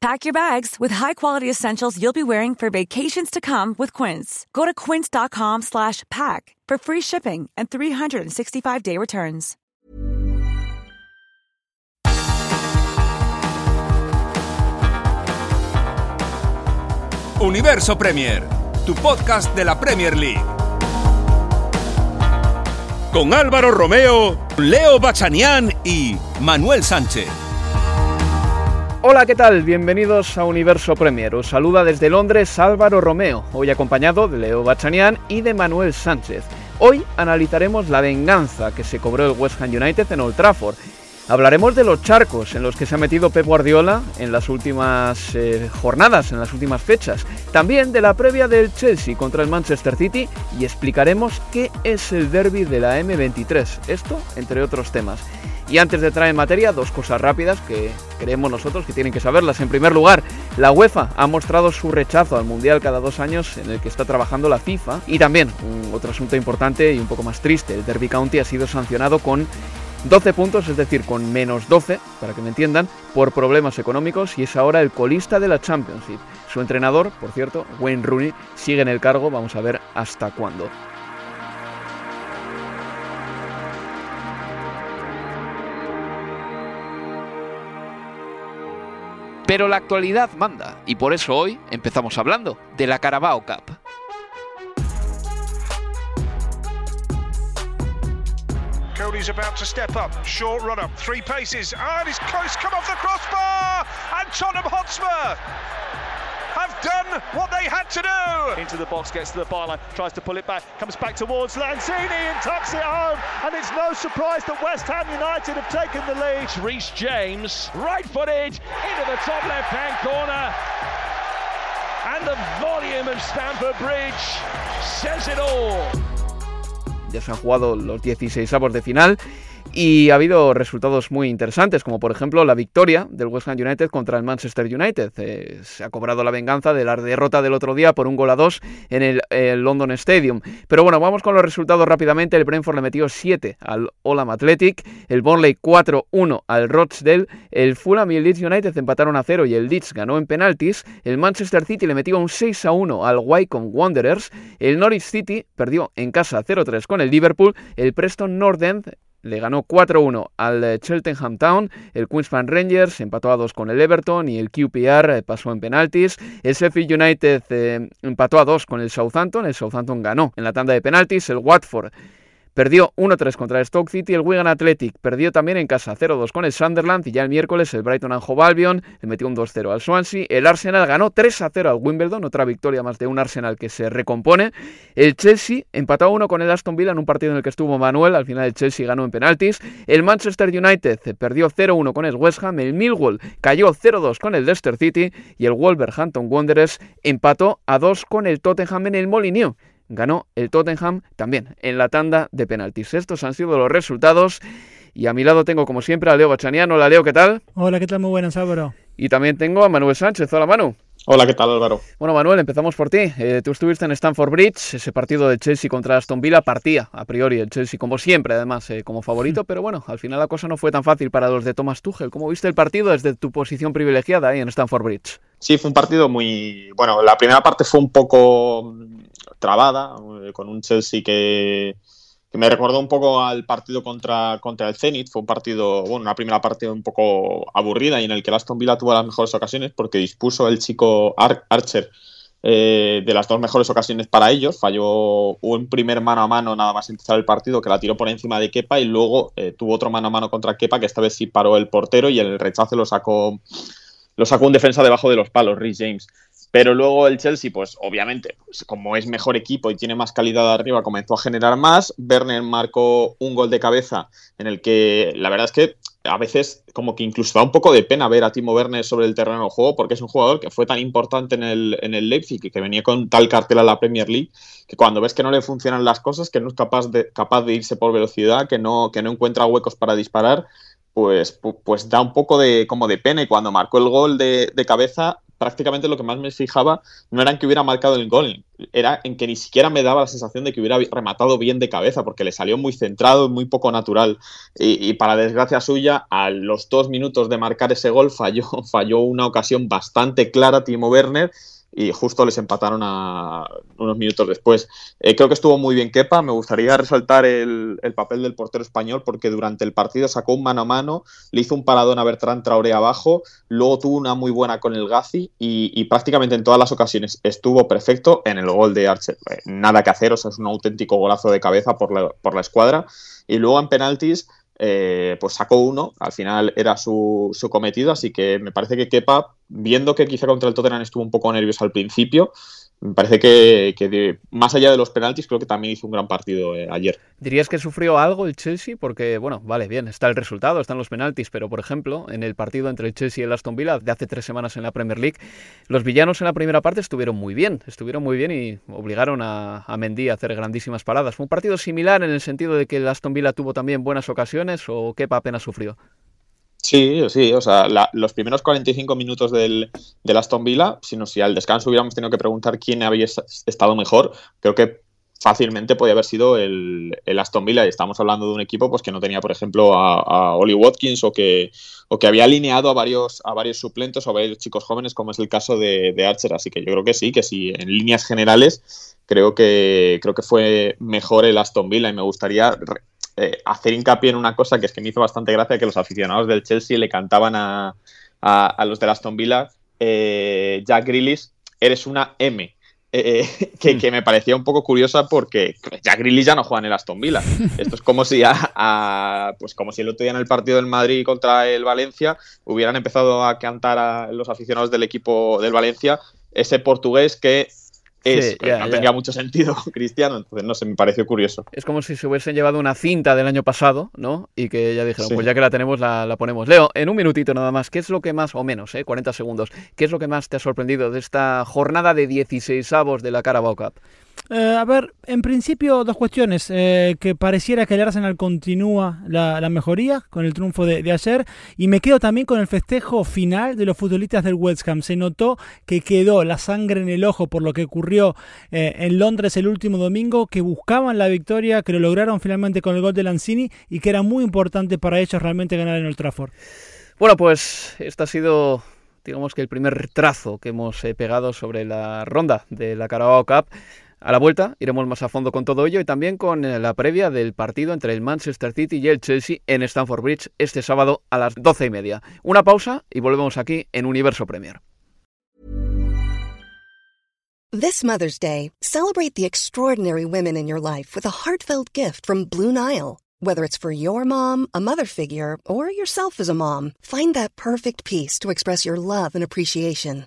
Pack your bags with high-quality essentials you'll be wearing for vacations to come with Quince. Go to quince.com/pack for free shipping and 365-day returns. Universo Premier, tu podcast de la Premier League. Con Álvaro Romeo, Leo Bachanián y Manuel Sánchez. Hola, ¿qué tal? Bienvenidos a Universo Premier. Os saluda desde Londres Álvaro Romeo, hoy acompañado de Leo Bachanián y de Manuel Sánchez. Hoy analizaremos la venganza que se cobró el West Ham United en Old Trafford Hablaremos de los charcos en los que se ha metido Pep Guardiola en las últimas eh, jornadas, en las últimas fechas. También de la previa del Chelsea contra el Manchester City y explicaremos qué es el derby de la M23. Esto, entre otros temas. Y antes de entrar en materia, dos cosas rápidas que creemos nosotros que tienen que saberlas. En primer lugar, la UEFA ha mostrado su rechazo al Mundial cada dos años en el que está trabajando la FIFA. Y también, otro asunto importante y un poco más triste, el Derby County ha sido sancionado con 12 puntos, es decir, con menos 12, para que me entiendan, por problemas económicos y es ahora el colista de la Championship. Su entrenador, por cierto, Wayne Rooney, sigue en el cargo, vamos a ver hasta cuándo. Pero la actualidad manda y por eso hoy empezamos hablando de la Carabao Cup. Cody's about to step up. Short run up, three paces. And he's close, come off the crossbar. And Tottenham Hotspur have done what they had to do. Into the box, gets to the byline, tries to pull it back, comes back towards Lanzini and tucks it home. And it's no surprise that West Ham United have taken the lead. Reece James, right footed into the top left hand corner. And the volume of Stamford Bridge says it all. Ya se han jugado los 16 avos de final y ha habido resultados muy interesantes, como por ejemplo la victoria del West Ham United contra el Manchester United. Eh, se ha cobrado la venganza de la derrota del otro día por un gol a 2 en el, London Stadium. Pero bueno, vamos con los resultados rápidamente. El Brentford le metió 7 al Olam Athletic, el Burnley 4-1 al Rochdale, el Fulham y el Leeds United empataron a 0 y el Leeds ganó en penaltis, el Manchester City le metió un 6-1 al Wycombe Wanderers, el Norwich City perdió en casa 0-3 con el Liverpool, el Preston North End le ganó 4-1 al eh, Cheltenham Town, el Queensland Rangers empató a 2 con el Everton y el QPR eh, pasó en penaltis, el Sheffield United eh, empató a 2 con el Southampton, el Southampton ganó en la tanda de penaltis, el Watford Perdió 1-3 contra el Stoke City, el Wigan Athletic perdió también en casa 0-2 con el Sunderland y ya el miércoles el Brighton and Hove Albion le metió un 2-0 al Swansea, el Arsenal ganó 3-0 al Wimbledon, otra victoria más de un Arsenal que se recompone, el Chelsea empató a 1 con el Aston Villa en un partido en el que estuvo Manuel, al final el Chelsea ganó en penaltis, el Manchester United perdió 0-1 con el West Ham, el Millwall cayó 0-2 con el Leicester City y el Wolverhampton Wanderers empató a 2 con el Tottenham en el Molineux ganó el Tottenham también en la tanda de penaltis. Estos han sido los resultados. Y a mi lado tengo, como siempre, a Leo Bachaniano. Hola, Leo, ¿qué tal? Hola, ¿qué tal? Muy buenas, Álvaro. Y también tengo a Manuel Sánchez. Hola, Manu. Hola, ¿qué tal Álvaro? Bueno, Manuel, empezamos por ti. Eh, tú estuviste en Stamford Bridge, ese partido de Chelsea contra Aston Villa partía a priori el Chelsea, como siempre, además, eh, como favorito, pero bueno, al final la cosa no fue tan fácil para los de Thomas Tuchel. ¿Cómo viste el partido desde tu posición privilegiada ahí en Stamford Bridge? Sí, fue un partido muy... Bueno, la primera parte fue un poco trabada, eh, con un Chelsea que, me recordó un poco al partido contra, contra el Zenit. Fue un partido, bueno, una primera parte un poco aburrida y en el que Aston Villa tuvo las mejores ocasiones porque dispuso el chico Archer eh, de las dos mejores ocasiones para ellos. Falló un primer mano a mano nada más empezar el partido que la tiró por encima de Kepa y luego eh, tuvo otro mano a mano contra Kepa que esta vez sí paró el portero y el rechazo lo sacó, lo sacó un defensa debajo de los palos, Rhys James. Pero luego el Chelsea, pues obviamente, pues, como es mejor equipo y tiene más calidad arriba, comenzó a generar más. Werner marcó un gol de cabeza en el que la verdad es que a veces como que incluso da un poco de pena ver a Timo Werner sobre el terreno de juego porque es un jugador que fue tan importante en el, en el Leipzig y que venía con tal cartel a la Premier League que cuando ves que no le funcionan las cosas, que no es capaz de, capaz de irse por velocidad, que no, que no encuentra huecos para disparar, pues, pues da un poco de, como de pena y cuando marcó el gol de, de cabeza prácticamente lo que más me fijaba no era en que hubiera marcado el gol, era en que ni siquiera me daba la sensación de que hubiera rematado bien de cabeza, porque le salió muy centrado y muy poco natural. Y, para desgracia suya, a los dos minutos de marcar ese gol falló, falló una ocasión bastante clara Timo Werner y justo les empataron a unos minutos después. Eh, creo que estuvo muy bien Kepa, me gustaría resaltar el, papel del portero español porque durante el partido sacó un mano a mano, le hizo un paradón a Bertrand Traoré abajo, luego tuvo una muy buena con el Gazi y, prácticamente en todas las ocasiones estuvo perfecto en el gol de Archer. Eh, nada que hacer, o sea, es un auténtico golazo de cabeza por la, por la escuadra. Y luego en penaltis eh, pues sacó uno, al final era su, su, cometido, así que me parece que Kepa, viendo que quizá contra el Tottenham estuvo un poco nervioso al principio, me parece que, más allá de los penaltis, creo que también hizo un gran partido eh, ayer. ¿Dirías que sufrió algo el Chelsea? Porque, bueno, vale, bien, está el resultado, están los penaltis, pero por ejemplo, en el partido entre el Chelsea y el Aston Villa de hace tres semanas en la Premier League, los villanos en la primera parte estuvieron muy bien, estuvieron muy bien y obligaron a, Mendy a hacer grandísimas paradas. ¿Fue un partido similar en el sentido de que el Aston Villa tuvo también buenas ocasiones o qué apenas sufrió? Sí, sí, o sea, los primeros 45 minutos del, del Aston Villa, si, no, si al descanso hubiéramos tenido que preguntar quién había estado mejor, creo que fácilmente podía haber sido el, el, Aston Villa. Y estamos hablando de un equipo pues que no tenía por ejemplo a, a Oli Watkins o que, o que había alineado a varios, a varios suplentes o a varios chicos jóvenes como es el caso de, de, Archer. Así que yo creo que sí, que sí, en líneas generales creo que, creo que fue mejor el Aston Villa. Y me gustaría eh, hacer hincapié en una cosa que es que me hizo bastante gracia que los aficionados del Chelsea le cantaban a, a, los de Aston Villa, eh, Jack Grealish, eres una M. Eh, que, me parecía un poco curiosa porque Jack Grealish ya no juega en el Aston Villa. Esto es como si, a, pues como si el otro día en el partido del Madrid contra el Valencia hubieran empezado a cantar a los aficionados del equipo del Valencia ese portugués que es, no tenía mucho sentido cristiano, entonces no sé, me pareció curioso. Es como si se hubiesen llevado una cinta del año pasado, ¿no? Y que ya dijeron, pues ya que la tenemos, la, ponemos. Leo, en un minutito nada más, ¿qué es lo que más, o menos, eh, 40 segundos, qué es lo que más te ha sorprendido de esta jornada de 16 avos de la Carabao Cup? Eh, a ver, en principio dos cuestiones. Eh, que pareciera que el Arsenal continúa la, mejoría con el triunfo de, ayer. Y me quedo también con el festejo final de los futbolistas del West Ham. Se notó que quedó la sangre en el ojo por lo que ocurrió eh, en Londres el último domingo, que buscaban la victoria, que lo lograron finalmente con el gol de Lanzini y que era muy importante para ellos realmente ganar en el Trafford. Bueno, pues este ha sido digamos que el primer trazo que hemos pegado sobre la ronda de la Carabao Cup. A la vuelta iremos más a fondo con todo ello y también con eh, la previa del partido entre el Manchester City y el Chelsea en Stamford Bridge este sábado a las doce y media. Una pausa y volvemos aquí en Universo Premier. This Mother's Day, celebrate the extraordinary women in your life with a heartfelt gift from Blue Nile. Whether it's for your mom, a mother figure, or yourself as a mom, find that perfect piece to express your love and appreciation.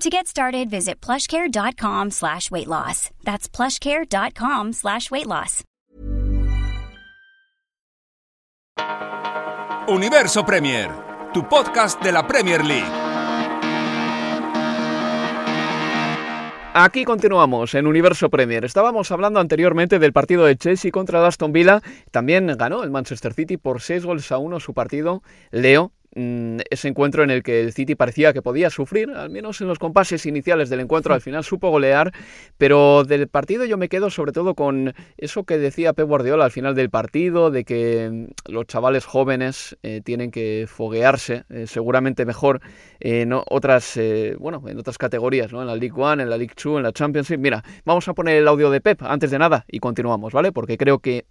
To get started, visit plushcare.com slash weight loss. That's plushcare.com slash weight loss. Universo Premier, tu podcast de la Premier League. Aquí continuamos en Universo Premier. Estábamos hablando anteriormente del partido de Chelsea contra Aston Villa. También ganó el Manchester City por 6 goles a 1 su partido. Leo, ese encuentro en el que el City parecía que podía sufrir, al menos en los compases iniciales del encuentro, al final supo golear, pero del partido yo me quedo sobre todo con eso que decía Pep Guardiola al final del partido, de que mm, los chavales jóvenes eh, tienen que foguearse, eh, seguramente mejor en otras, eh, bueno, en otras categorías, ¿no? En la League One, en la League Two, en la Championship. Mira, vamos a poner el audio de Pep antes de nada y continuamos, ¿vale? Porque creo que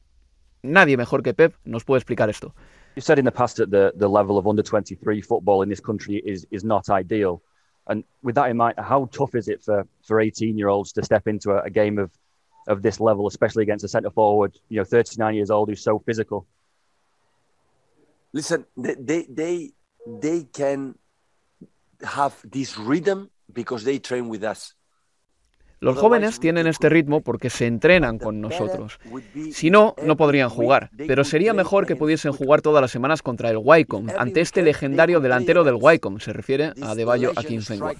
nadie mejor que Pep nos puede explicar esto. You said in the past that the, the level of under 23 football in this country is, is not ideal. And with that in mind, how tough is it for, for 18 year olds to step into a, a game of, of this level, especially against a centre forward, you know, 39 years old who's so physical? Listen, they, they, they, they can have this rhythm because they train with us. Los jóvenes tienen este ritmo porque se entrenan con nosotros. Si no, no podrían jugar, pero sería mejor que pudiesen jugar todas las semanas contra el Wycombe, ante este legendario delantero del Wycombe, se refiere a Deballo Akinfenwa.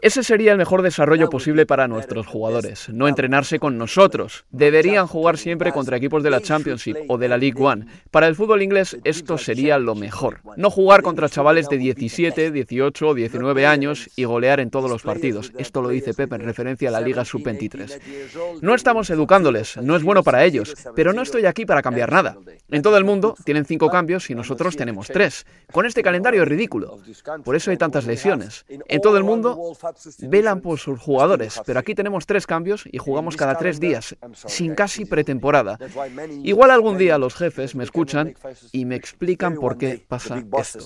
Ese sería el mejor desarrollo posible para nuestros jugadores, no entrenarse con nosotros. Deberían jugar siempre contra equipos de la Championship o de la League One. Para el fútbol inglés esto sería lo mejor. No jugar contra chavales de 17, 18 o 19 años y golear en todos los partidos. Esto lo dice Pepe en referencia a la Liga Sub-23. No estamos educándoles, no es bueno para ellos, pero no estoy aquí para cambiar nada. En todo el mundo tienen cinco cambios y nosotros tenemos tres. Con este calendario es ridículo. Por eso hay tantas lesiones. En todo el mundo velan por sus jugadores, pero aquí tenemos tres cambios y jugamos cada tres días, sin casi pretemporada. Igual algún día los jefes me escuchan y me explican por qué pasa esto.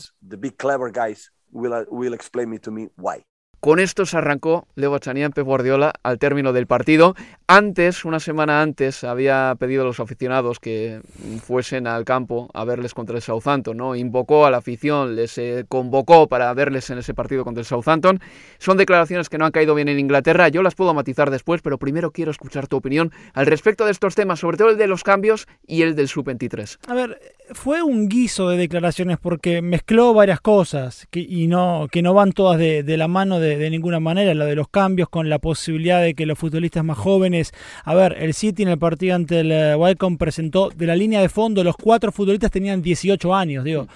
Con esto se arrancó Leo Bachanian, Pep Guardiola, al término del partido. Antes, una semana antes, había pedido a los aficionados que fuesen al campo a verles contra el Southampton, ¿no? Invocó a la afición, les eh, convocó para verles en ese partido contra el Southampton. Son declaraciones que no han caído bien en Inglaterra, yo las puedo matizar después, pero primero quiero escuchar tu opinión al respecto de estos temas, sobre todo el de los cambios y el del sub-23. A ver, fue un guiso de declaraciones porque mezcló varias cosas que, y no, que no van todas de, de la mano de de, ninguna manera, la de los cambios con la posibilidad de que los futbolistas más jóvenes, a ver, el City en el partido ante el uh, Wycombe presentó de la línea de fondo, los cuatro futbolistas tenían 18 años, digo.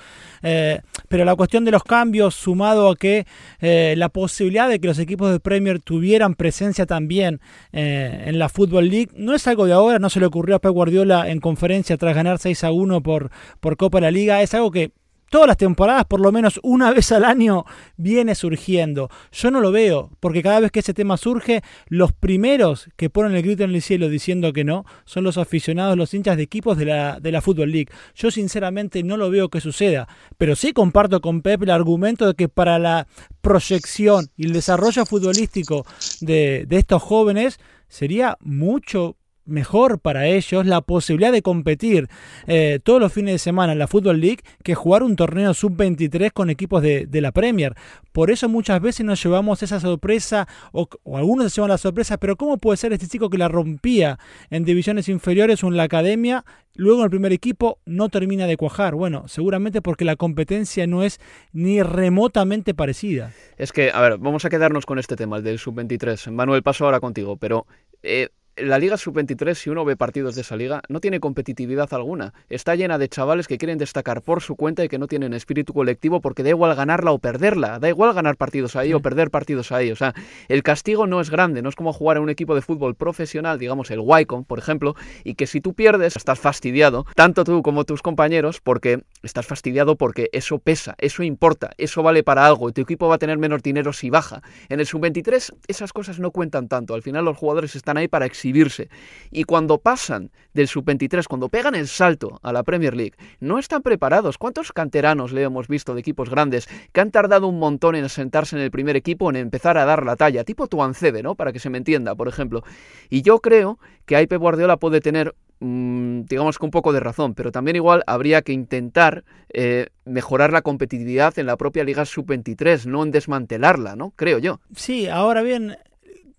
Eh, pero la cuestión de los cambios, sumado a que eh, la posibilidad de que los equipos de Premier tuvieran presencia también eh, en la Football League, no es algo de ahora, no se le ocurrió a Pep Guardiola en conferencia tras ganar 6 a 1 por, por Copa de la Liga, es algo que todas las temporadas, por lo menos una vez al año, viene surgiendo. Yo no lo veo, porque cada vez que ese tema surge, los primeros que ponen el grito en el cielo diciendo que no son los aficionados, los hinchas de equipos de la, de la Football League. Yo sinceramente no lo veo que suceda, pero sí comparto con Pep el argumento de que para la proyección y el desarrollo futbolístico de, de estos jóvenes sería mucho mejor para ellos la posibilidad de competir eh, todos los fines de semana en la Football League que jugar un torneo sub-23 con equipos de, la Premier. Por eso muchas veces nos llevamos esa sorpresa, o, algunos se llevan la sorpresa, pero ¿cómo puede ser este chico que la rompía en divisiones inferiores o en la academia, luego en el primer equipo no termina de cuajar? Bueno, seguramente porque la competencia no es ni remotamente parecida. Es que, a ver, vamos a quedarnos con este tema, el del sub-23. Manuel, paso ahora contigo, pero... Eh, la Liga Sub-23, si uno ve partidos de esa liga, no tiene competitividad alguna. Está llena de chavales que quieren destacar por su cuenta y que no tienen espíritu colectivo porque da igual ganarla o perderla. Da igual ganar partidos ahí o perder partidos ahí. O sea, el castigo no es grande. No es como jugar en un equipo de fútbol profesional, digamos el Wycombe, por ejemplo, y que si tú pierdes, estás fastidiado, tanto tú como tus compañeros, porque estás fastidiado porque eso pesa, eso importa, eso vale para algo y tu equipo va a tener menos dinero si baja. En el Sub-23 esas cosas no cuentan tanto. Al final los jugadores están ahí para exigir exhibirse. Y cuando pasan del sub-23, cuando pegan el salto a la Premier League, no están preparados. ¿Cuántos canteranos le hemos visto de equipos grandes que han tardado un montón en sentarse en el primer equipo, en empezar a dar la talla? Tipo Tuancebe, ¿no? Para que se me entienda, por ejemplo. Y yo creo que ahí Guardiola puede tener mm, digamos que un poco de razón, pero también igual habría que intentar eh, mejorar la competitividad en la propia Liga Sub-23, no en desmantelarla, ¿no? Creo yo. Sí, ahora bien,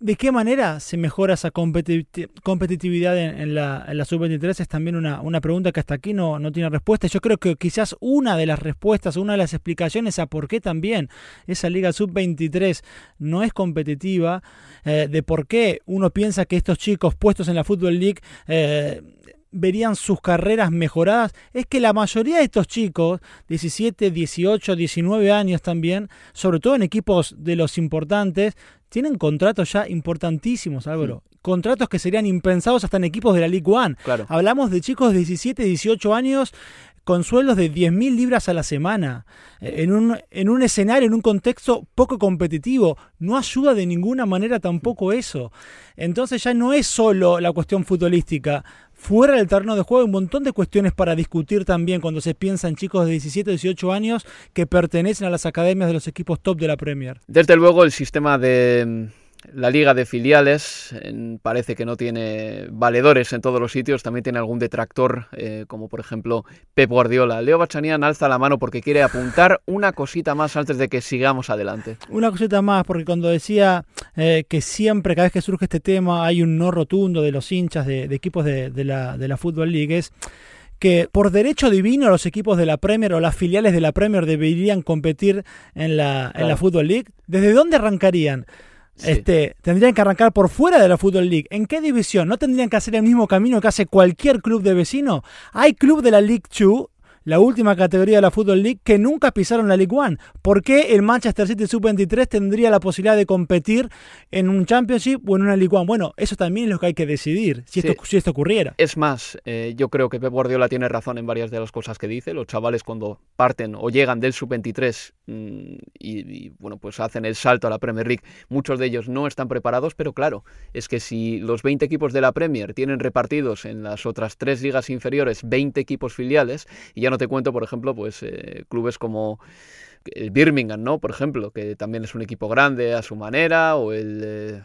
¿De qué manera se mejora esa competitividad en, la, sub-23? Es también una, pregunta que hasta aquí no, no, tiene respuesta. Yo creo que quizás una de las respuestas, una de las explicaciones a por qué también esa liga sub-23 no es competitiva, eh, de por qué uno piensa que estos chicos puestos en la Football League... Eh, verían sus carreras mejoradas es que la mayoría de estos chicos, 17, 18, 19 años también, sobre todo en equipos de los importantes, tienen contratos ya importantísimos, Álvaro. Contratos que serían impensados hasta en equipos de la League One. Hablamos de chicos de 17, 18 años con sueldos de 10.000 libras a la semana, en un, en un escenario, en un contexto poco competitivo. No ayuda de ninguna manera tampoco eso. Entonces ya no es solo la cuestión futbolística. Fuera del terreno de juego hay un montón de cuestiones para discutir también cuando se piensa en chicos de 17, 18 años que pertenecen a las academias de los equipos top de la Premier. Desde luego el sistema de la liga de filiales parece que no tiene valedores en todos los sitios, también tiene algún detractor, eh, como por ejemplo Pep Guardiola. Leo Bachanian alza la mano porque quiere apuntar una cosita más antes de que sigamos adelante. Una cosita más, porque cuando decía eh, que siempre, cada vez que surge este tema, hay un no rotundo de los hinchas de, equipos de, la, de la Football League, es que por derecho divino los equipos de la Premier o las filiales de la Premier deberían competir en la, en la Football League. ¿Desde dónde arrancarían? Este, tendrían que arrancar por fuera de la Football League. ¿En qué división? ¿No tendrían que hacer el mismo camino que hace cualquier club de vecino? Hay club de la League 2 la última categoría de la Football League, que nunca pisaron la League One. ¿Por qué el Manchester City Sub-23 tendría la posibilidad de competir en un Championship o en una League One? Bueno, eso también es lo que hay que decidir, si, esto, si esto ocurriera. Es más, eh, yo creo que Pep Guardiola tiene razón en varias de las cosas que dice. Los chavales cuando parten o llegan del Sub-23 mm, y, bueno, pues hacen el salto a la Premier League, muchos de ellos no están preparados, pero claro, es que si los 20 equipos de la Premier tienen repartidos en las otras tres ligas inferiores 20 equipos filiales, y ya no te cuento, por ejemplo, pues eh, clubes como el Birmingham, ¿no? Por ejemplo, que también es un equipo grande a su manera, o el... Eh,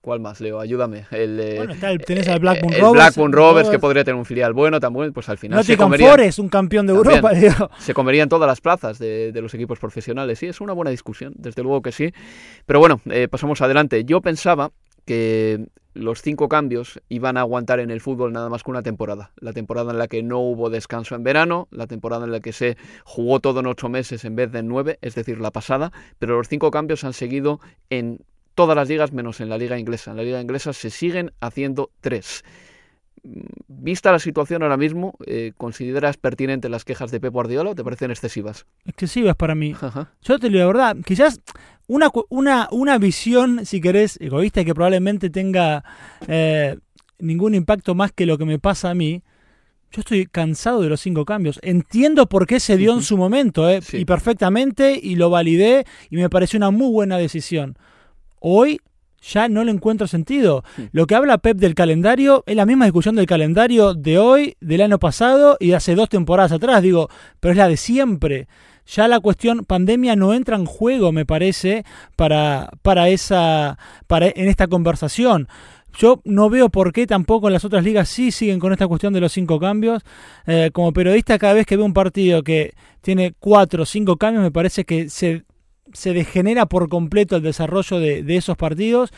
¿Cuál más, Leo? Ayúdame. El, eh, bueno, está el, tienes al Blackburn Rovers. Blackburn Rovers, que podría tener un filial bueno también, pues al final se comerían... Forest, un campeón de Europa. Se comerían todas las plazas de, los equipos profesionales. Sí, es una buena discusión, desde luego que sí. Pero bueno, pasamos adelante. Yo pensaba que los cinco cambios iban a aguantar en el fútbol nada más que una temporada. La temporada en la que no hubo descanso en verano, la temporada en la que se jugó todo en ocho meses en vez de en nueve, es decir, la pasada, pero los cinco cambios han seguido en todas las ligas menos en la liga inglesa. En la liga inglesa se siguen haciendo tres. Mm, vista la situación ahora mismo, eh, ¿consideras pertinentes las quejas de Pep Guardiola o te parecen excesivas? Excesivas para mí. Yo te digo la verdad, quizás una, una, una visión, si querés, egoísta que probablemente tenga eh, ningún impacto más que lo que me pasa a mí. Yo estoy cansado de los cinco cambios. Entiendo por qué se dio en su momento, eh, y perfectamente, y lo validé, y me pareció una muy buena decisión. Hoy ya no le encuentro sentido. Lo que habla Pep del calendario es la misma discusión del calendario de hoy, del año pasado y de hace dos temporadas atrás. Digo, pero es la de siempre ya la cuestión pandemia no entra en juego, me parece, para, para esa, para, en esta conversación. Yo no veo por qué tampoco en las otras ligas sí siguen con esta cuestión de los cinco cambios. Eh, como periodista, cada vez que veo un partido que tiene cuatro o cinco cambios, me parece que se, se degenera por completo el desarrollo de, de esos partidos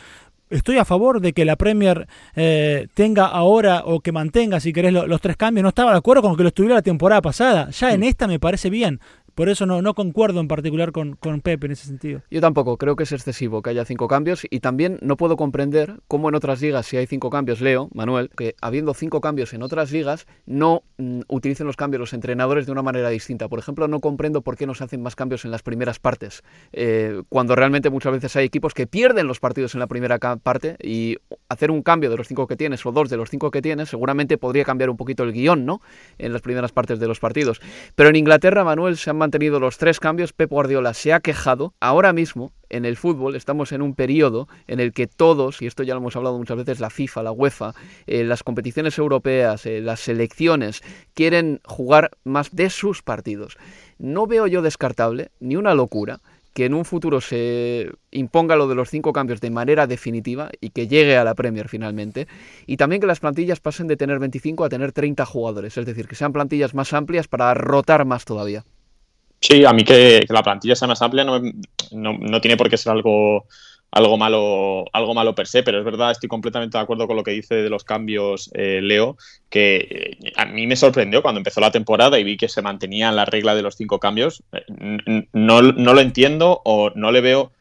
estoy a favor de que la Premier eh, tenga ahora o que mantenga, si querés, los, tres cambios. No estaba de acuerdo con que lo tuviera la temporada pasada. Ya en esta me parece bien. Por eso no, no concuerdo en particular con, con Pepe en ese sentido. Yo tampoco, creo que es excesivo que haya cinco cambios y también no puedo comprender cómo en otras ligas, si hay cinco cambios, Leo, Manuel, que habiendo cinco cambios en otras ligas, no mm, utilicen los cambios los entrenadores de una manera distinta. Por ejemplo, no comprendo por qué no se hacen más cambios en las primeras partes, eh, cuando realmente muchas veces hay equipos que pierden los partidos en la primera parte y hacer un cambio de los cinco que tienes o dos de los cinco que tienes seguramente podría cambiar un poquito el guion, ¿no? En las primeras partes de los partidos. Pero en Inglaterra, Manuel, se han mantenido los tres cambios, Pep Guardiola se ha quejado. Ahora mismo, en el fútbol, estamos en un periodo en el que todos, y esto ya lo hemos hablado muchas veces, la FIFA, la UEFA, eh, las competiciones europeas, eh, las selecciones, quieren jugar más de sus partidos. No veo yo descartable, ni una locura, que en un futuro se imponga lo de los cinco cambios de manera definitiva y que llegue a la Premier finalmente. Y también que las plantillas pasen de tener 25 a tener 30 jugadores, es decir, que sean plantillas más amplias para rotar más todavía. Sí, a mí que, la plantilla sea más amplia no, no tiene por qué ser algo algo malo, algo malo per se, pero es verdad, estoy completamente de acuerdo con lo que dice de los cambios eh, Leo, que eh, a mí me sorprendió cuando empezó la temporada y vi que se mantenía la regla de los cinco cambios. Eh, no, no, lo entiendo o no le veo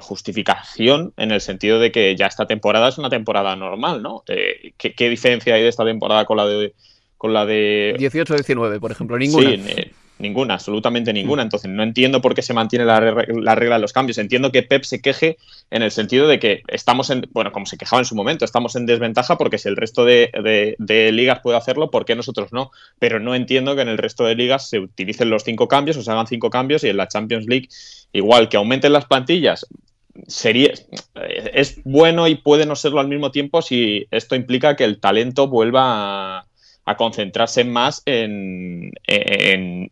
justificación en el sentido de que ya esta temporada es una temporada normal, ¿no? ¿qué, ¿qué, diferencia hay de esta temporada con la de con la de 18-19, por ejemplo? Ninguna. Sí, Ninguna, absolutamente ninguna. Mm. Entonces, no entiendo por qué se mantiene la, regla de los cambios. Entiendo que Pep se queje en el sentido de que estamos en, bueno, como se quejaba en su momento, estamos en desventaja porque si el resto de, ligas puede hacerlo, ¿por qué nosotros no? Pero no entiendo que en el resto de ligas se utilicen los cinco cambios o se hagan cinco cambios y en la Champions League, igual que aumenten las plantillas, sería es bueno y puede no serlo al mismo tiempo si esto implica que el talento vuelva a a concentrarse más en,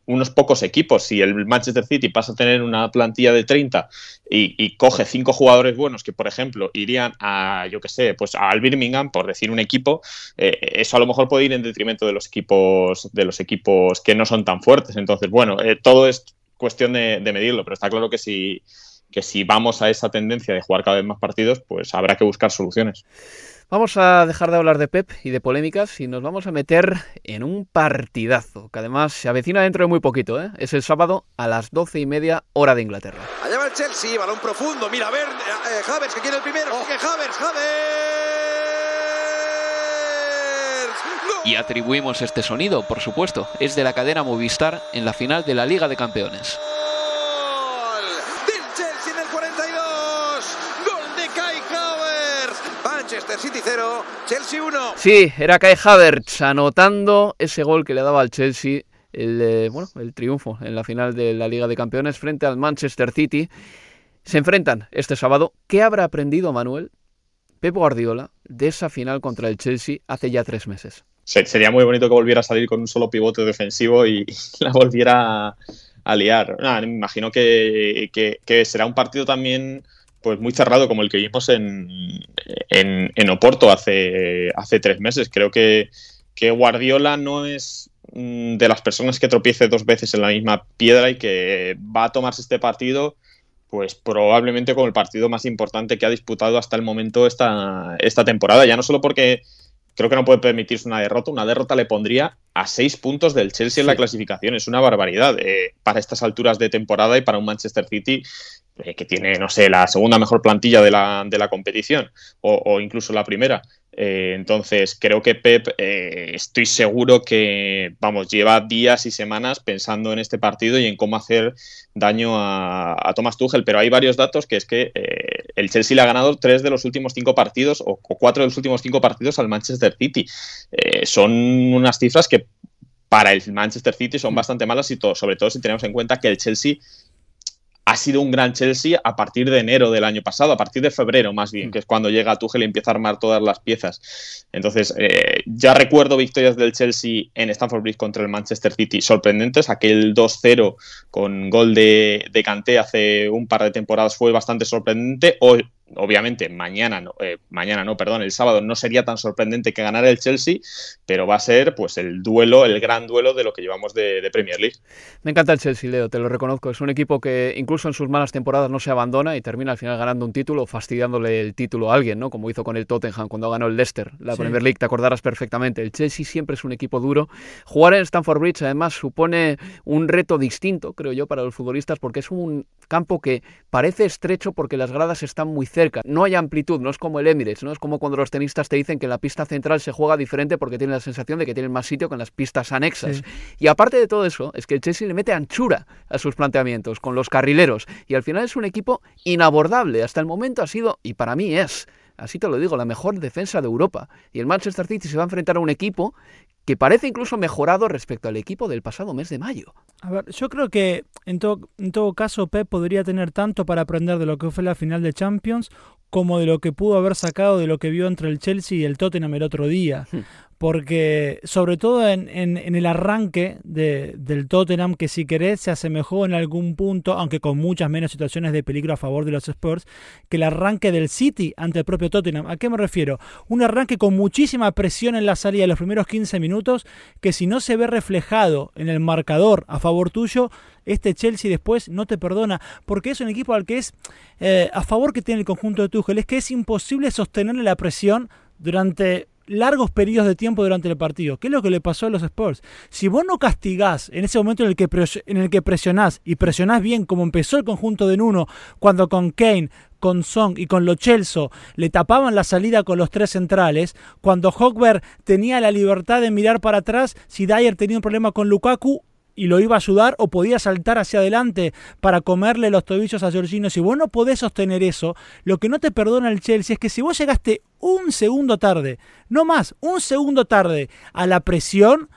unos pocos equipos. Si el Manchester City pasa a tener una plantilla de 30 y, coge cinco jugadores buenos que, por ejemplo, irían a, yo qué sé, pues al Birmingham, por decir un equipo, eh, eso a lo mejor puede ir en detrimento de los equipos, de los equipos que no son tan fuertes. Entonces, bueno, eh, todo es cuestión de, de medirlo, pero está claro que si, que si vamos a esa tendencia de jugar cada vez más partidos, pues habrá que buscar soluciones. Vamos a dejar de hablar de Pep y de polémicas y nos vamos a meter en un partidazo, que además se avecina dentro de muy poquito, ¿eh? Es el sábado a las doce y media hora de Inglaterra. Allá va el Chelsea, balón profundo, mira a ver, eh, eh que quiere el primero, oh. Havers, Y atribuimos este sonido, por supuesto, es de la cadena Movistar en la final de la Liga de Campeones. Manchester City 0, Chelsea 1. Sí, era Kai Havertz anotando ese gol que le daba al Chelsea el, eh, bueno, el triunfo en la final de la Liga de Campeones frente al Manchester City. Se enfrentan este sábado. ¿Qué habrá aprendido Manuel Pep Guardiola de esa final contra el Chelsea hace ya tres meses? Sería muy bonito que volviera a salir con un solo pivote defensivo y la volviera a, liar. me imagino que, que será un partido también pues muy cerrado como el que vimos en, en, Oporto hace, hace tres meses. Creo que, que Guardiola no es mm, de las personas que tropiece dos veces en la misma piedra y que va a tomarse este partido pues probablemente como el partido más importante que ha disputado hasta el momento esta, esta temporada. Ya no solo porque creo que no puede permitirse una derrota, una derrota le pondría a seis puntos del Chelsea en la clasificación. Es una barbaridad eh, para estas alturas de temporada y para un Manchester City eh, que tiene, no sé, la segunda mejor plantilla de la, de la competición o, incluso la primera. Eh, entonces, creo que Pep, eh, estoy seguro que, vamos, lleva días y semanas pensando en este partido y en cómo hacer daño a, a Thomas Tuchel, pero hay varios datos que es que el Chelsea le ha ganado tres de los últimos cinco partidos o, cuatro de los últimos cinco partidos al Manchester City. son unas cifras que para el Manchester City son bastante malas y todo, sobre todo si tenemos en cuenta que el Chelsea sido un gran Chelsea a partir de enero del año pasado, a partir de febrero más bien, mm. que es cuando llega Tuchel y empieza a armar todas las piezas. Entonces, eh, ya recuerdo victorias del Chelsea en Stamford Bridge contra el Manchester City sorprendentes. Aquel 2-0 con gol de, de Kanté hace un par de temporadas fue bastante sorprendente. Hoy, obviamente mañana no, eh, mañana no, perdón, el sábado no sería tan sorprendente que ganara el Chelsea, pero va a ser pues el duelo, el gran duelo de lo que llevamos de, Premier League. Me encanta el Chelsea, Leo, te lo reconozco. Es un equipo que incluso en sus malas temporadas no se abandona y termina al final ganando un título, fastidiándole el título a alguien, ¿no? Como hizo con el Tottenham cuando ganó el Leicester, la Premier League, te acordarás perfectamente. El Chelsea siempre es un equipo duro. Jugar en Stamford Bridge además supone un reto distinto, creo yo, para los futbolistas porque es un campo que parece estrecho porque las gradas están muy cerca. No hay amplitud, no es como el Emirates, no es como cuando los tenistas te dicen que en la pista central se juega diferente porque tienen la sensación de que tienen más sitio que en las pistas anexas. Y aparte de todo eso, es que el Chelsea le mete anchura a sus planteamientos con los carrileros y al final es un equipo inabordable. Hasta el momento ha sido, y para mí es, así te lo digo, la mejor defensa de Europa. Y el Manchester City se va a enfrentar a un equipo que parece incluso mejorado respecto al equipo del pasado mes de mayo. A ver, yo creo que en, en todo caso Pep podría tener tanto para aprender de lo que fue la final de Champions como de lo que pudo haber sacado de lo que vio entre el Chelsea y el Tottenham el otro día. Porque sobre todo en, en, el arranque de, del Tottenham, que si querés se asemejó en algún punto, aunque con muchas menos situaciones de peligro a favor de los Spurs, que el arranque del City ante el propio Tottenham. ¿A qué me refiero? Un arranque con muchísima presión en la salida de los primeros 15 minutos, que si no se ve reflejado en el marcador a favor tuyo, este Chelsea después no te perdona, porque es un equipo al que es eh, a favor que tiene el conjunto de Tuchel, es que es imposible sostenerle la presión durante largos periodos de tiempo durante el partido. ¿Qué es lo que le pasó a los Spurs? Si vos no castigás en ese momento en el que, en el que presionás y presionás bien como empezó el conjunto de Nuno cuando con Kane, con Song y con Lo Celso le tapaban la salida con los tres centrales, cuando Hogberg tenía la libertad de mirar para atrás, si Dyer tenía un problema con Lukaku, y lo iba a ayudar o podía saltar hacia adelante para comerle los tobillos a Jorginho. Si vos no podés sostener eso, lo que no te perdona el Chelsea es que si vos llegaste un segundo tarde, no más, un segundo tarde a la presión,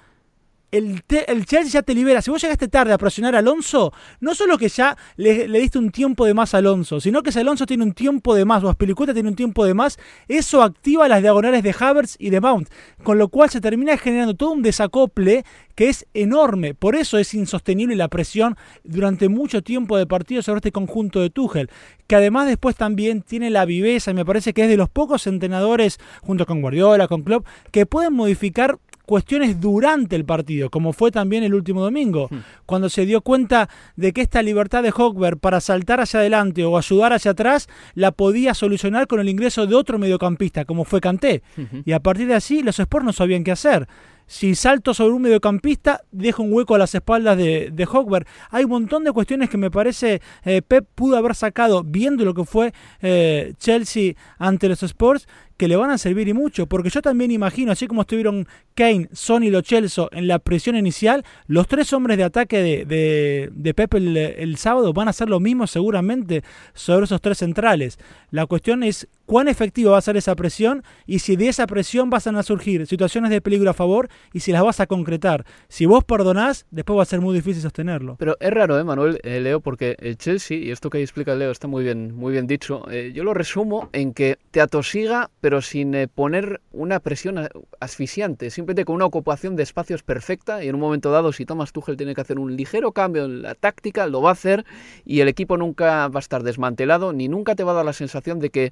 el, el, Chelsea ya te libera. Si vos llegaste tarde a presionar a Alonso, no solo que ya le, diste un tiempo de más a Alonso, sino que si Alonso tiene un tiempo de más o Aspilicueta tiene un tiempo de más, eso activa las diagonales de Havertz y de Mount, con lo cual se termina generando todo un desacople que es enorme. Por eso es insostenible la presión durante mucho tiempo de partido sobre este conjunto de Tuchel, que además después también tiene la viveza y me parece que es de los pocos entrenadores, junto con Guardiola, con Klopp, que pueden modificar cuestiones durante el partido, como fue también el último domingo, hmm. cuando se dio cuenta de que esta libertad de Hogberg para saltar hacia adelante o ayudar hacia atrás la podía solucionar con el ingreso de otro mediocampista, como fue Kanté. Y a partir de así los Spurs no sabían qué hacer. Si salto sobre un mediocampista, dejo un hueco a las espaldas de, de. Hay un montón de cuestiones que me parece eh, Pep pudo haber sacado viendo lo que fue eh, Chelsea ante los Spurs que le van a servir y mucho, porque yo también imagino, así como estuvieron Kane, Son y Lo Celso en la presión inicial, los tres hombres de ataque de, de, de Pep el, sábado van a hacer lo mismo seguramente sobre esos tres centrales. La cuestión es cuán efectiva va a ser esa presión y si de esa presión van a surgir situaciones de peligro a favor y si las vas a concretar. Si vos perdonás, después va a ser muy difícil sostenerlo. Pero es raro, ¿eh, Manuel? Eh, Leo, porque el Chelsea, y esto que explica Leo está muy bien, muy bien dicho, eh, yo lo resumo en que te atosiga, pero pero sin eh, poner una presión asfixiante, simplemente con una ocupación de espacios perfecta y en un momento dado si Thomas Tuchel tiene que hacer un ligero cambio en la táctica, lo va a hacer y el equipo nunca va a estar desmantelado ni nunca te va a dar la sensación de que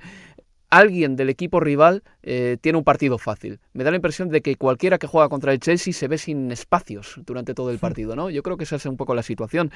alguien del equipo rival eh, tiene un partido fácil. Me da la impresión de que cualquiera que juega contra el Chelsea se ve sin espacios durante todo el hmm. partido, ¿no? Yo creo que esa es un poco la situación.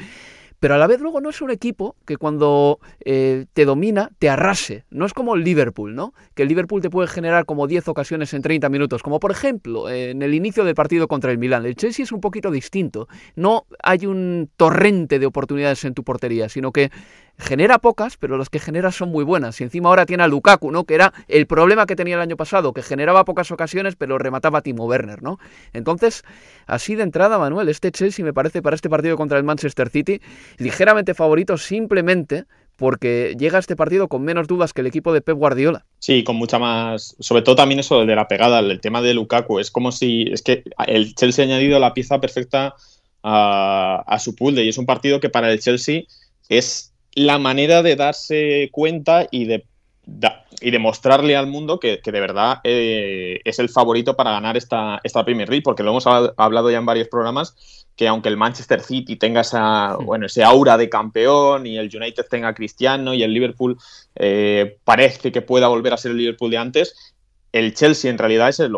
Pero a la vez luego no es un equipo que cuando eh, te domina te arrase. No es como el Liverpool, ¿no? Que el Liverpool te puede generar como 10 ocasiones en 30 minutos, como por ejemplo en el inicio del partido contra el Milan. El Chelsea es un poquito distinto. No hay un torrente de oportunidades en tu portería, sino que genera pocas, pero las que genera son muy buenas. Y encima ahora tiene a Lukaku, ¿no? Que era el problema que tenía el año pasado, que generaba pocas ocasiones, pero remataba Timo Werner, ¿no? Entonces, así de entrada, Manuel, este Chelsea me parece para este partido contra el Manchester City ligeramente favorito simplemente porque llega a este partido con menos dudas que el equipo de Pep Guardiola. Sí, con mucha más. Sobre todo también eso de la pegada, el tema de Lukaku. Es como si. Es que el Chelsea ha añadido la pieza perfecta a, a su pool y es un partido que para el Chelsea es la manera de darse cuenta y de, y demostrarle al mundo que, de verdad eh, es el favorito para ganar esta, esta Premier League, porque lo hemos hablado ya en varios programas, que aunque el Manchester City tenga esa, bueno, ese aura de campeón y el United tenga a Cristiano y el Liverpool eh, parece que pueda volver a ser el Liverpool de antes, el Chelsea en realidad es el,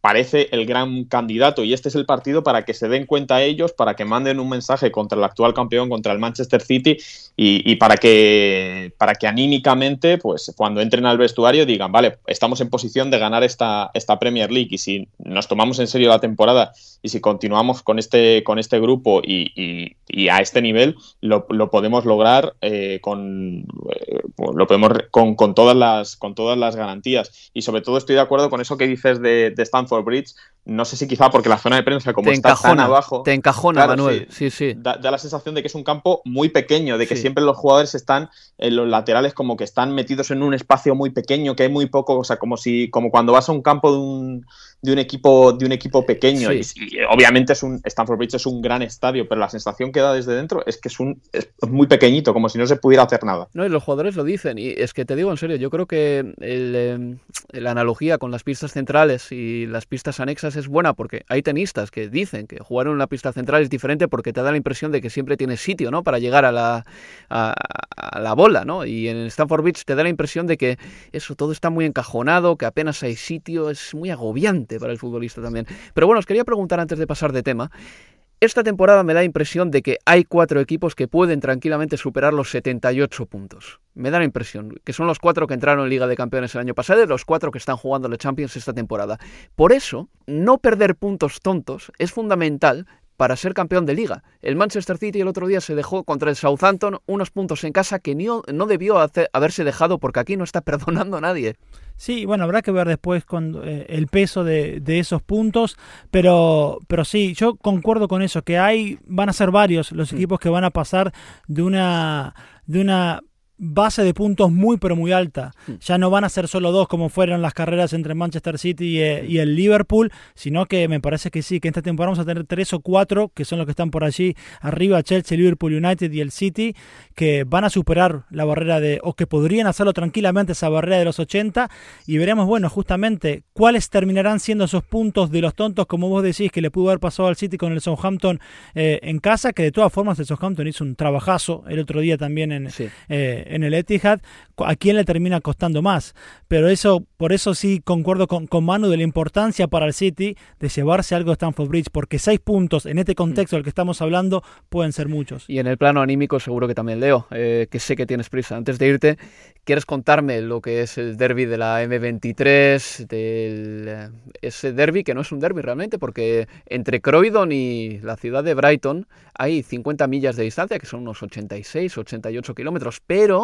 parece el gran candidato y este es el partido para que se den cuenta ellos, para que manden un mensaje contra el actual campeón, contra el Manchester City y, para, que, para que anímicamente, pues cuando entren al vestuario digan, vale, estamos en posición de ganar esta, esta Premier League y si nos tomamos en serio la temporada y si continuamos con este, con este grupo y, a este nivel, lo, podemos lograr eh, con, eh, lo podemos con, todas las, con todas las garantías. Y sobre todo estoy de acuerdo con eso que dices de Stanford Stamford Bridge no sé si quizá porque la zona de prensa, como te está encajona, tan abajo. Te encajona, Manuel. Sí, sí. Da, da, la sensación de que es un campo muy pequeño, de que sí. siempre los jugadores están en los laterales como que están metidos en un espacio muy pequeño, que hay muy poco, o sea, como si, como cuando vas a un campo de un, de un equipo, de un equipo pequeño. Sí. Y, y, obviamente es un Stanford Bridge es un gran estadio, pero la sensación que da desde dentro es que es un es muy pequeñito, como si no se pudiera hacer nada. No, y los jugadores lo dicen. Y es que te digo en serio, yo creo que el, eh, la analogía con las pistas centrales y las pistas anexas es buena porque hay tenistas que dicen que jugar en una pista central es diferente porque te da la impresión de que siempre tienes sitio, ¿no? Para llegar a la, a, a la bola, ¿no? Y en Stanford Beach te da la impresión de que eso todo está muy encajonado, que apenas hay sitio, es muy agobiante para el futbolista también. Pero bueno, os quería preguntar antes de pasar de tema. Esta temporada me da impresión de que hay cuatro equipos que pueden tranquilamente superar los 78 puntos. Me da la impresión que son los cuatro que entraron en Liga de Campeones el año pasado y los cuatro que están jugando la Champions esta temporada. Por eso, no perder puntos tontos es fundamental para ser campeón de liga. El Manchester City el otro día se dejó contra el Southampton unos puntos en casa que no, no debió hacer, haberse dejado porque aquí no está perdonando a nadie. Sí, bueno, habrá que ver después con eh, el peso de, de, esos puntos, pero, pero sí, yo concuerdo con eso, que hay, van a ser varios los equipos que van a pasar de una, de una base de puntos muy pero muy alta. Ya no van a ser solo dos como fueron las carreras entre Manchester City y, eh, y, el Liverpool, sino que me parece que sí, que esta temporada vamos a tener tres o cuatro, que son los que están por allí arriba, Chelsea, Liverpool United y el City, que van a superar la barrera de, o que podrían hacerlo tranquilamente esa barrera de los 80, y veremos, bueno, justamente cuáles terminarán siendo esos puntos de los tontos, como vos decís, que le pudo haber pasado al City con el Southampton eh, en casa, que de todas formas el Southampton hizo un trabajazo el otro día también en... Sí. Eh, en el Etihad, a quién le termina costando más. Pero eso, por eso sí concuerdo con, con Manu de la importancia para el City de llevarse algo de Stamford Bridge, porque seis puntos en este contexto del que estamos hablando pueden ser muchos. Y en el plano anímico seguro que también Leo, eh, que sé que tienes prisa. Antes de irte, ¿quieres contarme lo que es el derby de la M23, del, ese derby que no es un derby realmente, porque entre Croydon y la ciudad de Brighton hay 50 millas de distancia, que son unos 86, 88 kilómetros, pero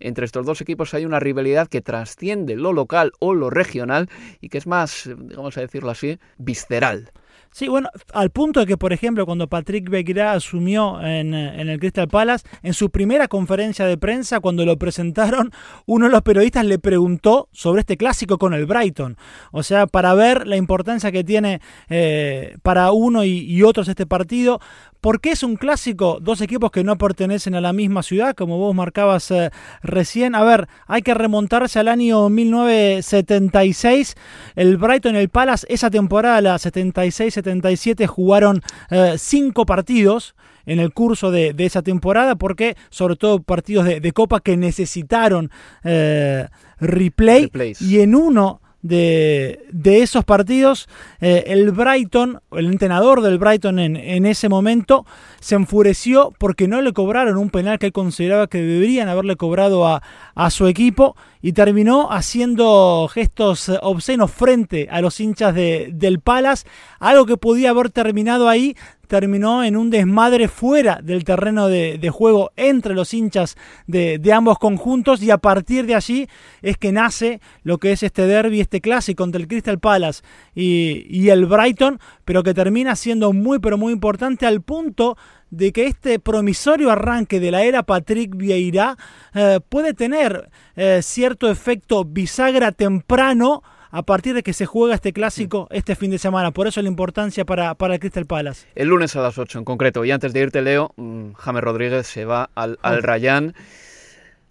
entre estos dos equipos hay una rivalidad que trasciende lo local o lo regional y que es más, vamos a decirlo así, visceral. Sí, bueno, al punto de que, por ejemplo, cuando Patrick Vieira asumió en, en, el Crystal Palace, en su primera conferencia de prensa, cuando lo presentaron, uno de los periodistas le preguntó sobre este clásico con el Brighton. O sea, para ver la importancia que tiene eh, para uno y otros este partido, ¿Por qué es un clásico? Dos equipos que no pertenecen a la misma ciudad, como vos marcabas eh, recién. A ver, hay que remontarse al año 1976. El Brighton y el Palace, esa temporada, la 76-77, jugaron eh, cinco partidos en el curso de, de, esa temporada, porque sobre todo partidos de, de Copa que necesitaron eh, replay. Replays. Y en uno de, esos partidos, eh, el Brighton, el entrenador del Brighton en, en, ese momento, se enfureció porque no le cobraron un penal que él consideraba que deberían haberle cobrado a, a su equipo y terminó haciendo gestos obscenos frente a los hinchas de, del Palace, algo que podía haber terminado ahí terminó en un desmadre fuera del terreno de, juego entre los hinchas de, ambos conjuntos y a partir de allí es que nace lo que es este derby, este clásico entre el Crystal Palace y, y el Brighton, pero que termina siendo muy pero muy importante al punto de que este promisorio arranque de la era Patrick Vieira eh, puede tener eh, cierto efecto bisagra temprano a partir de que se juega este clásico este fin de semana. Por eso la importancia para, para el Crystal Palace. El lunes a las 8 en concreto. Y antes de irte, Leo, mmm, James Rodríguez se va al, al Rayán.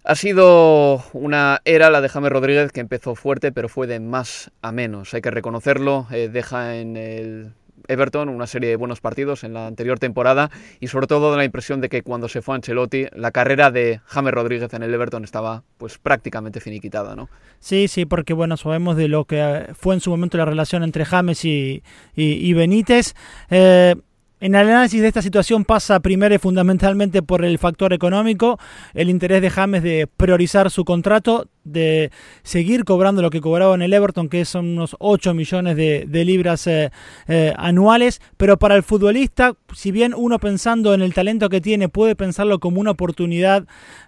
Ha sido una era la de James Rodríguez que empezó fuerte, pero fue de más a menos. Hay que reconocerlo. Eh, deja en el Everton una serie de buenos partidos en la anterior temporada y sobre todo da la impresión de que cuando se fue Ancelotti la carrera de James Rodríguez en el Everton estaba pues prácticamente finiquitada, ¿no? Sí, sí, porque bueno, sabemos de lo que fue en su momento la relación entre James y, y, y Benítez. Eh, en el análisis de esta situación pasa primero y fundamentalmente por el factor económico, el interés de James de priorizar su contrato, de seguir cobrando lo que cobraba en el Everton, que son unos 8 millones de, libras eh, eh, anuales, pero para el futbolista, si bien uno pensando en el talento que tiene puede pensarlo como una oportunidad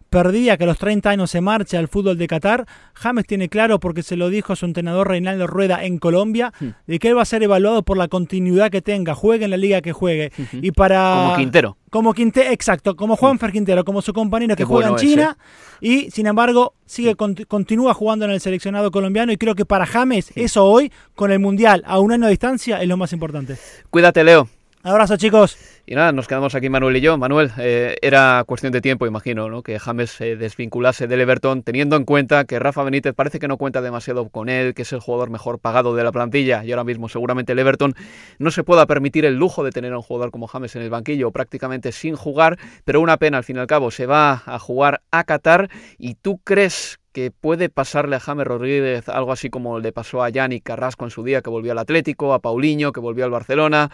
perdida que a los 30 años se marche al fútbol de Qatar, James tiene claro, porque se lo dijo a su entrenador Reinaldo Rueda en Colombia, de que él va a ser evaluado por la continuidad que tenga, juegue en la liga que juegue. Y para... Como Quintero. Como Quintero, exacto, como Juanfer Quintero, como su compañero que Qué juega en bueno China y sin embargo sigue conti- continúa jugando en el seleccionado colombiano y creo que para James eso hoy con el Mundial a un año de distancia es lo más importante. Cuídate, Leo. Abrazo chicos. Y nada, nos quedamos aquí Manuel y yo. Manuel, eh, era cuestión de tiempo, imagino, ¿no? que James se desvinculase del Everton, teniendo en cuenta que Rafa Benítez parece que no cuenta demasiado con él, que es el jugador mejor pagado de la plantilla, y ahora mismo seguramente el Everton no se pueda permitir el lujo de tener a un jugador como James en el banquillo, prácticamente sin jugar, pero una pena al fin y al cabo, se va a jugar a Qatar, y tú crees que puede pasarle a James Rodríguez algo así como le pasó a Yannick Carrasco en su día, que volvió al Atlético, a Paulinho, que volvió al Barcelona,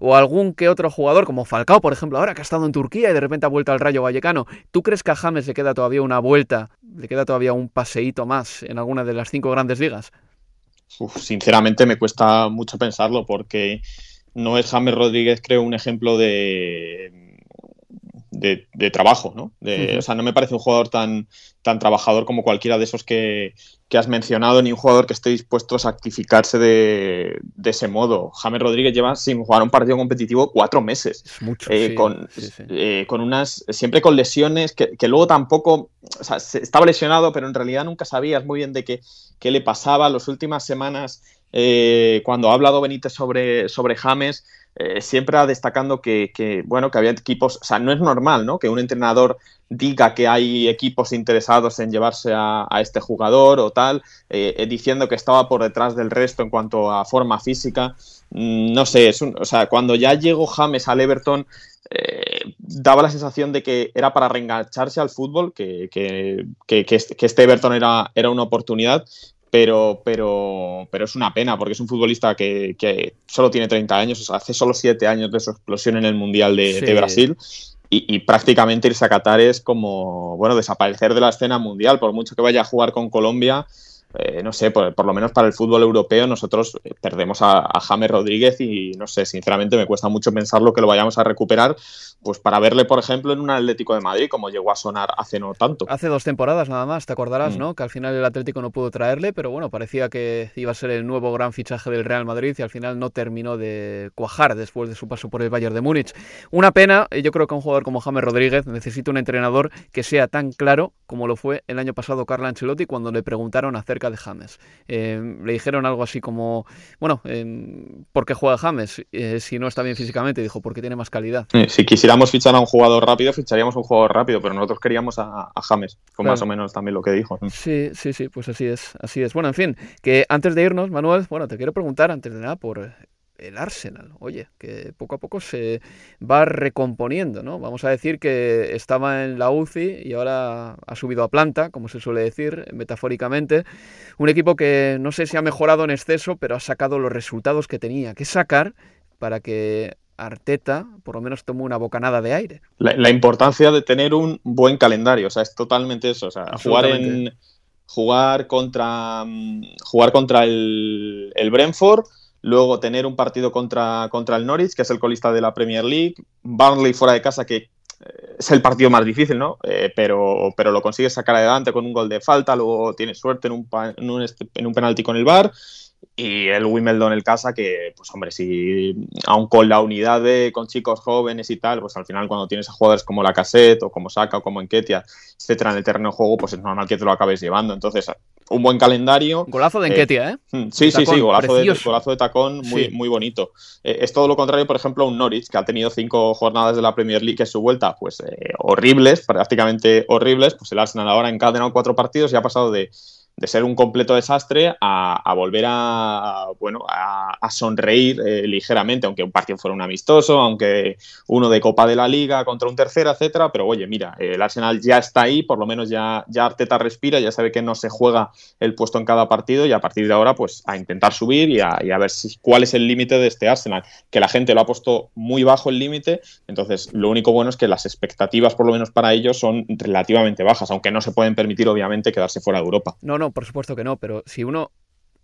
o algún que otro jugador, como Falcao, por ejemplo, ahora que ha estado en Turquía y de repente ha vuelto al Rayo Vallecano. ¿Tú crees que a James le queda todavía una vuelta, le queda todavía un paseíto más en alguna de las cinco grandes ligas? Sinceramente me cuesta mucho pensarlo porque no es James Rodríguez, creo, un ejemplo de, de, de trabajo, ¿no? De-. O sea, no me parece un jugador tan, tan trabajador como cualquiera de esos que, que has mencionado, ni un jugador que esté dispuesto a sacrificarse de, de ese modo. James Rodríguez lleva sin jugar un partido competitivo cuatro meses. mucho, Eh, sí, con, sí, sí. eh, con unas. siempre con lesiones que, que luego tampoco. O sea, se- estaba lesionado, pero en realidad nunca sabías muy bien de qué, qué le pasaba. Las últimas semanas, eh, cuando ha hablado Benítez sobre, sobre James, eh, siempre destacando que, que, bueno, que había equipos. O sea, no es normal, ¿no? Que un entrenador diga que hay equipos interesados en llevarse a, este jugador o tal, eh, eh, diciendo que estaba por detrás del resto en cuanto a forma física. Mm, No sé, es un- o sea, cuando ya llegó James al Everton, daba la sensación de que era para reengancharse al fútbol, que, que- que- que este, este Everton era, era una oportunidad, pero, pero, pero es una pena porque es un futbolista que, que solo tiene 30 años, o sea, hace solo 7 años de su explosión en el Mundial de, Sí. de Brasil. Y, y prácticamente irse a Qatar es como, bueno, desaparecer de la escena mundial, por mucho que vaya a jugar con Colombia, eh, no sé, por, por lo menos para el fútbol europeo nosotros eh, perdemos a, a James Rodríguez y no sé, sinceramente me cuesta mucho pensarlo que lo vayamos a recuperar, pues para verle, por ejemplo, en un Atlético de Madrid, como llegó a sonar hace no tanto. Hace dos temporadas nada más, te acordarás, Mm. ¿no? Que al final el Atlético no pudo traerle, pero bueno, parecía que iba a ser el nuevo gran fichaje del Real Madrid y al final no terminó de cuajar después de su paso por el Bayern de Múnich. Una pena, eh, yo creo que un jugador como James Rodríguez necesita un entrenador que sea tan claro como lo fue el año pasado Carlo Ancelotti cuando le preguntaron acerca de James. Eh, le dijeron algo así como, bueno, eh, ¿por qué juega James eh, si no está bien físicamente? Dijo, porque tiene más calidad. Si quisiéramos fichar a un jugador rápido, ficharíamos a un jugador rápido, pero nosotros queríamos a, a James, fue Claro. más o menos también lo que dijo. Sí, sí, sí, pues así es, así es. Bueno, en fin, que antes de irnos, Manuel, bueno, te quiero preguntar antes de nada por el Arsenal. Oye, que poco a poco se va recomponiendo, ¿no? Vamos a decir que estaba en la UCI y ahora ha subido a planta, como se suele decir metafóricamente. Un equipo que no sé si ha mejorado en exceso, pero ha sacado los resultados que tenía que sacar para que Arteta por lo menos tome una bocanada de aire. La, la importancia de tener un buen calendario, o sea, es totalmente eso, o sea, jugar en jugar contra mm, jugar contra el, el Brentford, luego tener un partido contra, contra el Norwich, que es el colista de la Premier League, Burnley fuera de casa, que eh, es el partido más difícil, ¿no? Eh, pero, pero lo consigues sacar adelante con un gol de falta, luego tienes suerte en un, en un, este- en un penalti con el VAR y el Wimbledon el casa que, pues hombre, si aun con la unidad de con chicos jóvenes y tal, pues al final cuando tienes a jugadores como la Cassette o como Saka o como Enketia, etcétera, en el terreno de juego, pues es normal que te lo acabes llevando. Entonces, un buen calendario. Golazo de Enketia, ¿eh? mm, Sí, sí, sí, golazo de, golazo de tacón muy, Sí. muy bonito. Eh, es todo lo contrario, por ejemplo, a un Norwich, que ha tenido cinco jornadas de la Premier League en su vuelta, pues eh, horribles, prácticamente horribles. Pues el Arsenal ahora ha encadenado cuatro partidos y ha pasado de, de ser un completo desastre a, volver a, bueno, a, a sonreír eh, ligeramente, aunque un partido fuera un amistoso, aunque uno de Copa de la Liga contra un tercero, etcétera. Pero oye, mira, el Arsenal ya está ahí, por lo menos ya, ya Arteta respira, ya sabe que no se juega el puesto en cada partido y a partir de ahora, pues a intentar subir y a, y a ver si, cuál es el límite de este Arsenal. Que la gente lo ha puesto muy bajo el límite, entonces lo único bueno es que las expectativas, por lo menos para ellos, son relativamente bajas, aunque no se pueden permitir, obviamente, quedarse fuera de Europa. No, no, por supuesto que no, pero si uno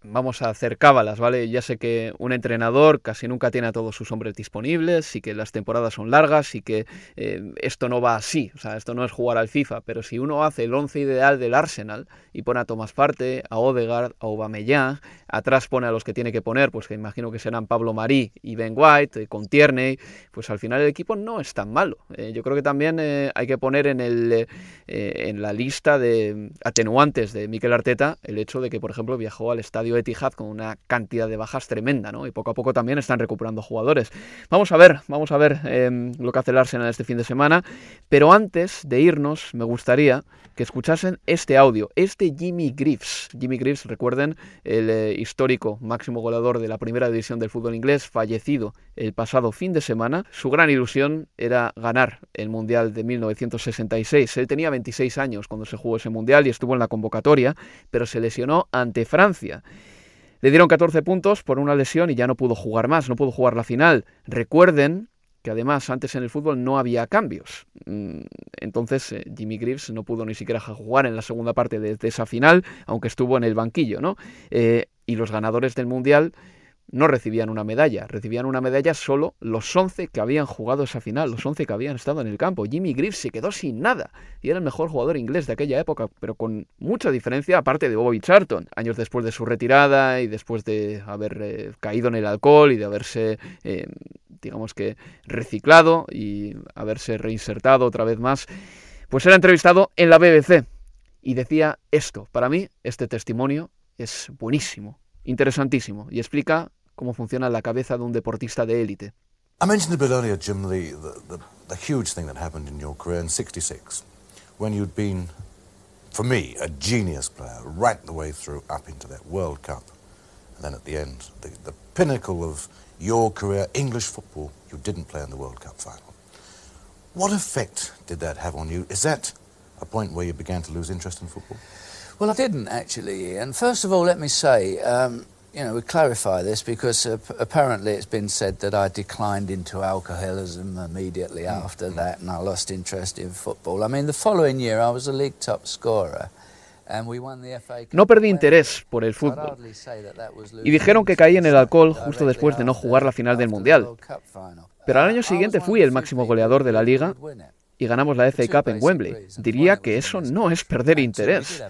vamos a hacer cábalas, ¿vale? Ya sé que un entrenador casi nunca tiene a todos sus hombres disponibles y que las temporadas son largas y que eh, esto no va así, o sea, esto no es jugar al FIFA, pero si uno hace el once ideal del Arsenal y pone a Thomas Parte, a Odegaard, a Aubameyang, atrás pone a los que tiene que poner, pues que imagino que serán Pablo Marí y Ben White, eh, con Tierney, pues al final el equipo no es tan malo. Eh, yo creo que también hay que poner en, el, en la lista de atenuantes de Mikel Arteta el hecho de que, por ejemplo, viajó al estadio Etihad con una cantidad de bajas tremenda, ¿no? Y poco a poco también están recuperando jugadores. Vamos a ver, vamos a ver em, lo que hace el Arsenal este fin de semana, pero antes de irnos me gustaría que escuchasen este audio, este Jimmy Greaves. Jimmy Greaves, recuerden, el eh, histórico máximo goleador de la primera división del fútbol inglés, fallecido el pasado fin de semana. Su gran ilusión era ganar el Mundial de 1966. Él tenía 26 años cuando se jugó ese Mundial y estuvo en la convocatoria, pero se lesionó ante Francia. Le dieron 14 puntos por una lesión y ya no pudo jugar más, no pudo jugar la final. Recuerden que además antes en el fútbol no había cambios. Mm, entonces eh, Jimmy Greaves no pudo ni siquiera jugar en la segunda parte de, esa final, aunque estuvo en el banquillo, ¿no? Eh, y los ganadores del Mundial no recibían una medalla, recibían una medalla solo los 11 que habían jugado esa final, los 11 que habían estado en el campo. Jimmy Greaves se quedó sin nada y era el mejor jugador inglés de aquella época, pero con mucha diferencia aparte de Bobby Charlton, años después de su retirada y después de haber eh, caído en el alcohol y de haberse, eh, digamos que, reciclado y haberse reinsertado otra vez más, pues era entrevistado en la BBC y decía esto, para mí este testimonio es buenísimo, interesantísimo y explica cómo funciona la cabeza de un deportista de élite. I mentioned a bit earlier, Jim, the, the, the, huge thing that happened in your career in 66, when you'd been, for me, a genius player right the way through up into that World Cup. And then at the end, the, the pinnacle of your career, English football, you didn't play in the World Cup final. What effect did that have on you? Is that a point where you began to lose interest in football? Well, I didn't actually, And first of all, let me say, um, you know, we clarify this because uh, apparently it's been said that I declined into alcoholism immediately mm. after that and I lost interest in football. I mean, the following year I was a league top scorer. No perdí interés por el fútbol y dijeron que caí en el alcohol justo después de no jugar la final del Mundial. Pero al año siguiente fui el máximo goleador de la liga y ganamos la FA Cup en Wembley. Diría que eso no es perder interés.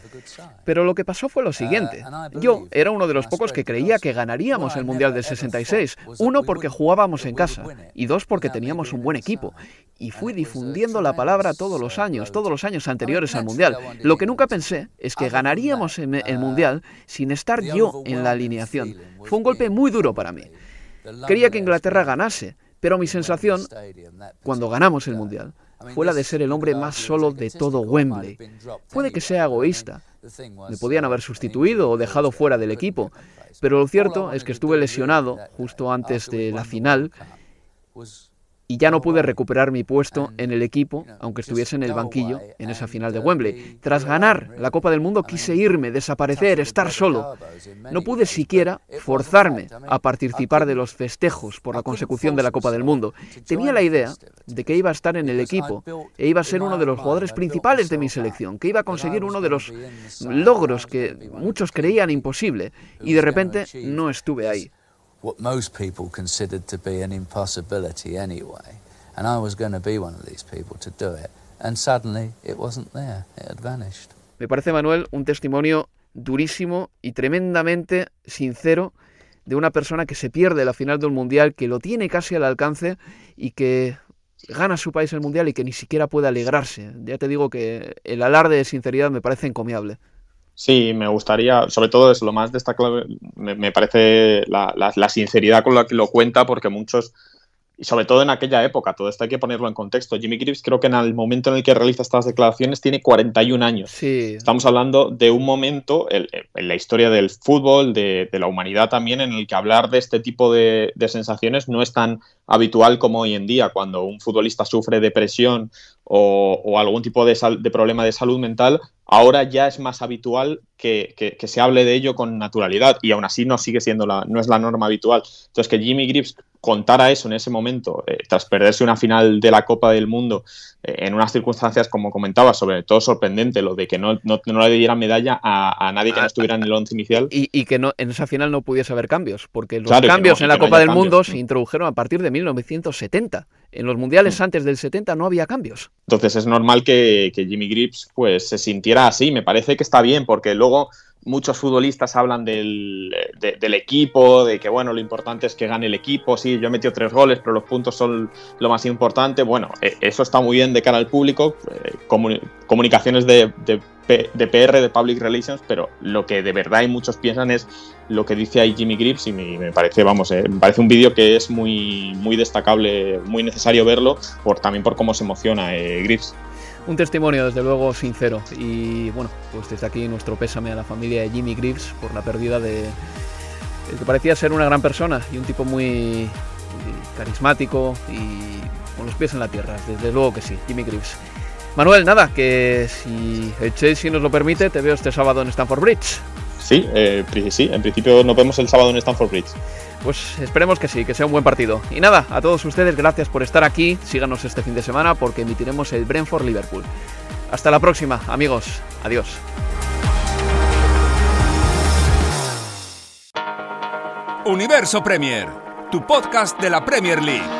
Pero lo que pasó fue lo siguiente. Yo era uno de los pocos que creía que ganaríamos el Mundial del 66. Uno porque jugábamos en casa y dos porque teníamos un buen equipo. Y fui difundiendo la palabra todos los años, todos los años anteriores al Mundial. Lo que nunca pensé es que ganaríamos el Mundial sin estar yo en la alineación. Fue un golpe muy duro para mí. Quería que Inglaterra ganase, pero mi sensación, cuando ganamos el Mundial, fue la de ser el hombre más solo de todo Wembley. Puede que sea egoísta. Me podían haber sustituido o dejado fuera del equipo, pero lo cierto es que estuve lesionado justo antes de la final y ya no pude recuperar mi puesto en el equipo, aunque estuviese en el banquillo en esa final de Wembley. Tras ganar la Copa del Mundo quise irme, desaparecer, estar solo. No pude siquiera forzarme a participar de los festejos por la consecución de la Copa del Mundo. Tenía la idea de que iba a estar en el equipo e iba a ser uno de los jugadores principales de mi selección, que iba a conseguir uno de los logros que muchos creían imposible y de repente no estuve ahí. What most people considered to be an impossibility anyway. And I was going to be one of these people to do it. And suddenly it wasn't there, it had vanished. Me parece, Manuel, un testimonio durísimo y tremendamente sincero de una persona que se pierde la final de un mundial, que lo tiene casi al alcance y que gana su país el mundial y que ni siquiera puede alegrarse. Ya te digo que el alarde de sinceridad me parece encomiable. Sí, me gustaría, sobre todo es lo más destacable, me, me parece la, la, la, sinceridad con la que lo cuenta, porque muchos y sobre todo en aquella época, todo esto hay que ponerlo en contexto. Jimmy Greaves creo que en el momento en el que realiza estas declaraciones tiene 41 años. Sí. Estamos hablando de un momento en la historia del fútbol, de, la humanidad también, en el que hablar de este tipo de, sensaciones no es tan habitual como hoy en día, cuando un futbolista sufre depresión o, algún tipo de, de, problema de salud mental, ahora ya es más habitual que, se hable de ello con naturalidad y aún así no sigue siendo la, no es la norma habitual. Entonces que Jimmy Greaves contara eso en ese momento, eh, tras perderse una final de la Copa del Mundo, eh, en unas circunstancias, como comentaba, sobre todo sorprendente, lo de que no, no, no le dieran medalla a, nadie que no estuviera en el once inicial. Y, y, que no, en esa final no pudiese haber cambios, porque los cambios en la Copa del Mundo se introdujeron a partir de 1970. En los mundiales mm. antes del 70 no había cambios. Entonces es normal que, que Jimmy Grips pues, se sintiera así. Me parece que está bien, porque luego muchos futbolistas hablan del, del, equipo, de que bueno, lo importante es que gane el equipo, sí, yo he metido tres goles, pero los puntos son lo más importante. Bueno, e, eso está muy bien de cara al público, eh, comunicaciones de, de, PR, de Public Relations, pero lo que de verdad hay muchos piensan es lo que dice ahí Jimmy Grips y me, parece, vamos, eh, me parece un vídeo que es muy, muy destacable, muy necesario verlo, por, también por cómo se emociona eh, Grips un testimonio desde luego sincero y bueno, pues desde aquí nuestro pésame a la familia de Jimmy Greaves por la pérdida de el que parecía ser una gran persona y un tipo muy, carismático y con los pies en la tierra, desde luego que sí, Jimmy Greaves. Manuel, nada, que si el Chelsea nos lo permite, te veo este sábado en Stamford Bridge. Sí, eh, sí, en principio nos vemos el sábado en Stamford Bridge. Pues esperemos que sí, que sea un buen partido. Y nada, a todos ustedes gracias por estar aquí, síganos este fin de semana porque emitiremos el Brentford Liverpool. Hasta la próxima, amigos. Adiós. Universo Premier, tu podcast de la Premier League.